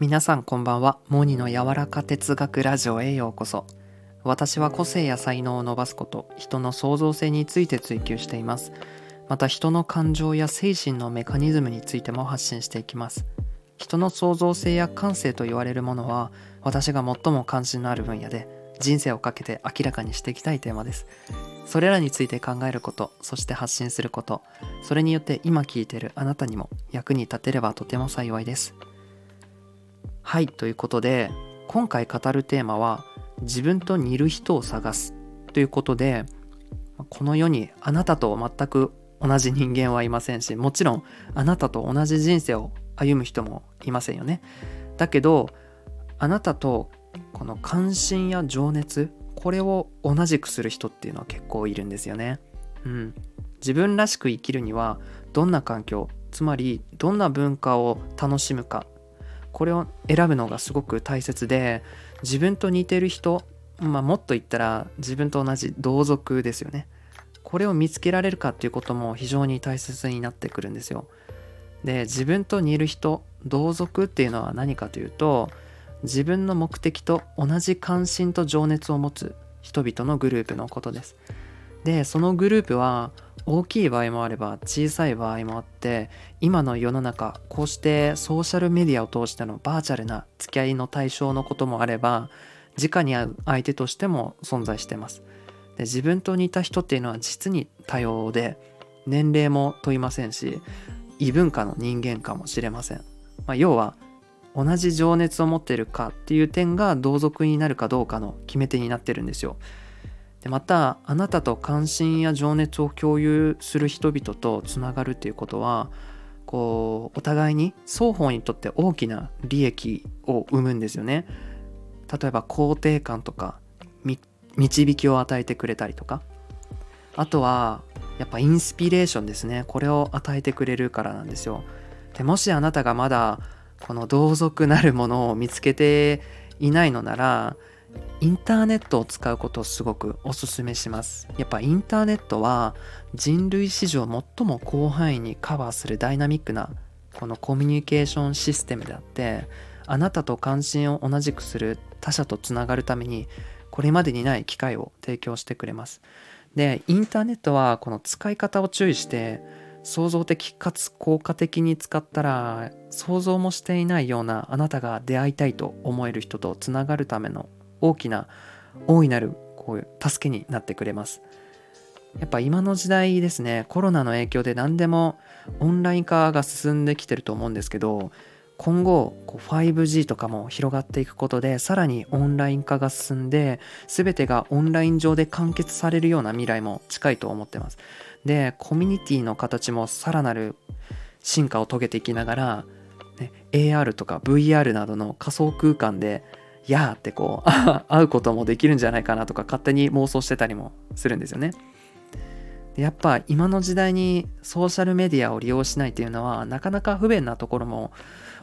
皆さんこんばんは。モニの柔らか哲学ラジオへようこそ。私は個性や才能を伸ばすこと人の創造性について追求しています。また人の感情や精神のメカニズムについても発信していきます。人の創造性や感性と言われるものは私が最も関心のある分野で人生をかけて明らかにしていきたいテーマです。それらについて考えることそして発信することそれによって今聞いているあなたにも役に立てればとても幸いです。はいということで今回語るテーマは自分と似る人を探すということでこの世にあなたと全く同じ人間はいませんしもちろんあなたと同じ人生を歩む人もいませんよね。だけどあなたとこの関心や情熱これを同じくする人っていうのは結構いるんですよね。うん。自分らしく生きるにはどんな環境つまりどんな文化を楽しむかこれを選ぶのがすごく大切で自分と似てる人、まあ、もっと言ったら自分と同じ同族ですよね。これを見つけられるかっていうことも非常に大切になってくるんですよ。で自分と似る人同族っていうのは何かというと自分の目的と同じ関心と情熱を持つ人々のグループのことです。でそのグループは大きい場合もあれば小さい場合もあって今の世の中こうしてソーシャルメディアを通してのバーチャルな付き合いの対象のこともあれば直に会う相手としても存在してます。で自分と似た人っていうのは実に多様で年齢も問いませんし異文化の人間かもしれません、まあ、要は同じ情熱を持っているかっていう点が同族になるかどうかの決め手になってるんですよ。でまたあなたと関心や情熱を共有する人々とつながるっていうことはこうお互いに双方にとって大きな利益を生むんですよね。例えば肯定感とか導きを与えてくれたりとか。あとはやっぱインスピレーションですね。これを与えてくれるからなんですよ。でもしあなたがまだこの同族なるものを見つけていないのならインターネットを使うことをすごくおすすめします。やっぱインターネットは人類史上最も広範囲にカバーするダイナミックなこのコミュニケーションシステムであってあなたと関心を同じくする他者とつながるためにこれまでにない機会を提供してくれます。でインターネットはこの使い方を注意して創造的かつ効果的に使ったら想像もしていないようなあなたが出会いたいと思える人とつながるための大きな大いなるこういう助けになってくれます。やっぱ今の時代ですねコロナの影響で何でもオンライン化が進んできてると思うんですけど今後 5G とかも広がっていくことでさらにオンライン化が進んで全てがオンライン上で完結されるような未来も近いと思ってます。でコミュニティの形もさらなる進化を遂げていきながら、AR とか VR などの仮想空間でやーってこう会うこともできるんじゃないかなとか勝手に妄想してたりもするんですよね。やっぱ今の時代にソーシャルメディアを利用しないっていうのはなかなか不便なところも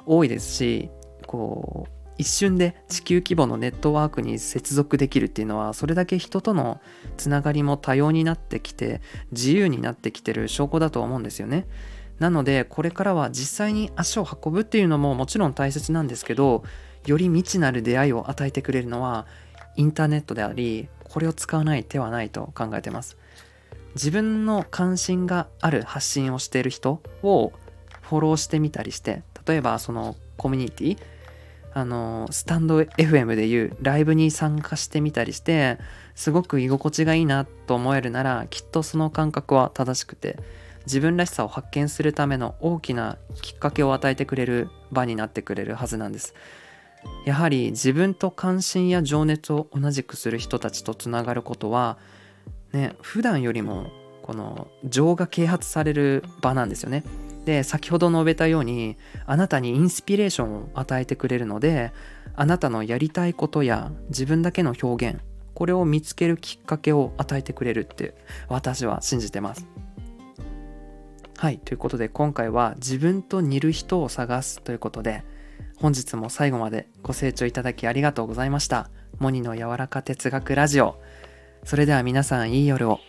多いですしこう一瞬で地球規模のネットワークに接続できるっていうのはそれだけ人とのつながりも多様になってきて自由になってきてる証拠だと思うんですよね。なのでこれからは実際に足を運ぶっていうのももちろん大切なんですけどより未知なる出会いを与えてくれるのはインターネットでありこれを使わない手はないと考えてます。自分の関心がある発信をしている人をフォローしてみたりして例えばそのコミュニティあのスタンド FM でいうライブに参加してみたりしてすごく居心地がいいなと思えるならきっとその感覚は正しくて自分らしさを発見するための大きなきっかけを与えてくれる場になってくれるはずなんです。やはり自分と関心や情熱を同じくする人たちとつながることはね普段よりもこの情が啓発される場なんですよね。で先ほど述べたようにあなたにインスピレーションを与えてくれるのであなたのやりたいことや自分だけの表現これを見つけるきっかけを与えてくれるって私は信じてます。はいということで今回は自分と似る人を探すということで本日も最後までご清聴いただきありがとうございました。モニの柔らか哲学ラジオ。それでは皆さんいい夜を。